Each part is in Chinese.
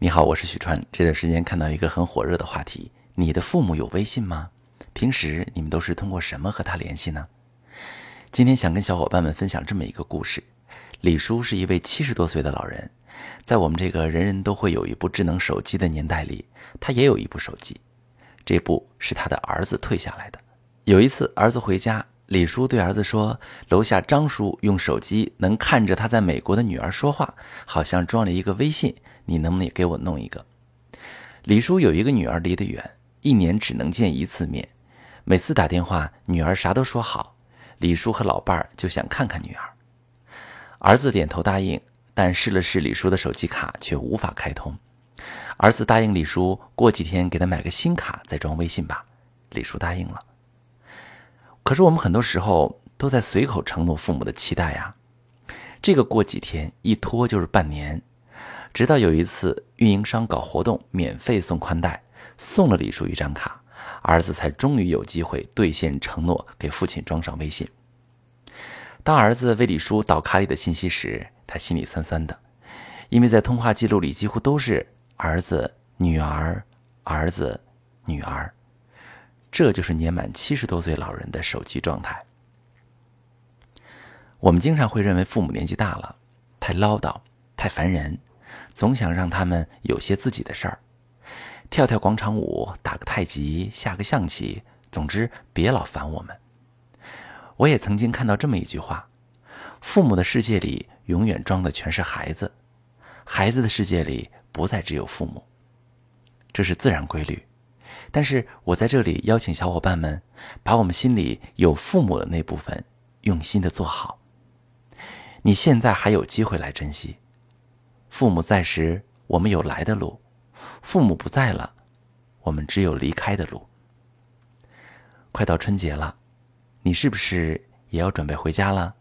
你好，我是许川。这段时间看到一个很火热的话题：你的父母有微信吗？平时你们都是通过什么和他联系呢？今天想跟小伙伴们分享这么一个故事。李叔是一位七十多岁的老人，在我们这个人人都会有一部智能手机的年代里，他也有一部手机。这部是他的儿子退下来的。有一次，儿子回家，李叔对儿子说：“楼下张叔用手机能看着他在美国的女儿说话，好像装了一个微信。”你能不能也给我弄一个？李叔有一个女儿，离得远，一年只能见一次面。每次打电话，女儿啥都说好，李叔和老伴儿就想看看女儿。儿子点头答应，但试了试李叔的手机卡，却无法开通。儿子答应李叔，过几天给他买个新卡，再装微信吧。李叔答应了。可是我们很多时候都在随口承诺父母的期待呀，这个过几天一拖就是半年。直到有一次，运营商搞活动，免费送宽带，送了李叔一张卡，儿子才终于有机会兑现承诺，给父亲装上微信。当儿子为李叔导卡里的信息时，他心里酸酸的，因为在通话记录里几乎都是儿子、女儿、儿子、女儿，这就是年满七十多岁老人的手机状态。我们经常会认为父母年纪大了，太唠叨，太烦人。总想让他们有些自己的事儿，跳跳广场舞，打个太极，下个象棋，总之别老烦我们。我也曾经看到这么一句话：父母的世界里永远装的全是孩子，孩子的世界里不再只有父母。这是自然规律。但是我在这里邀请小伙伴们，把我们心里有父母的那部分用心的做好。你现在还有机会来珍惜。父母在时，我们有来的路；父母不在了，我们只有离开的路。快到春节了，你是不是也要准备回家了？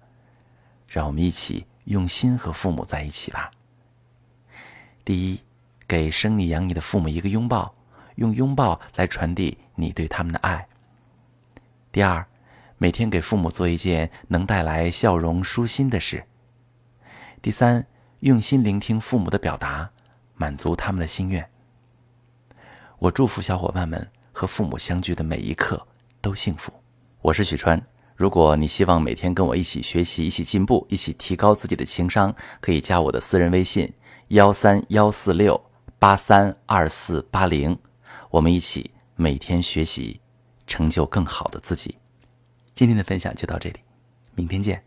让我们一起用心和父母在一起吧。第一，给生你养你的父母一个拥抱，用拥抱来传递你对他们的爱。第二，每天给父母做一件能带来笑容、舒心的事。第三。用心聆听父母的表达，满足他们的心愿。我祝福小伙伴们和父母相聚的每一刻都幸福。我是许川，如果你希望每天跟我一起学习、一起进步、一起提高自己的情商，可以加我的私人微信：幺三幺四六八三二四八零。我们一起每天学习，成就更好的自己。今天的分享就到这里，明天见。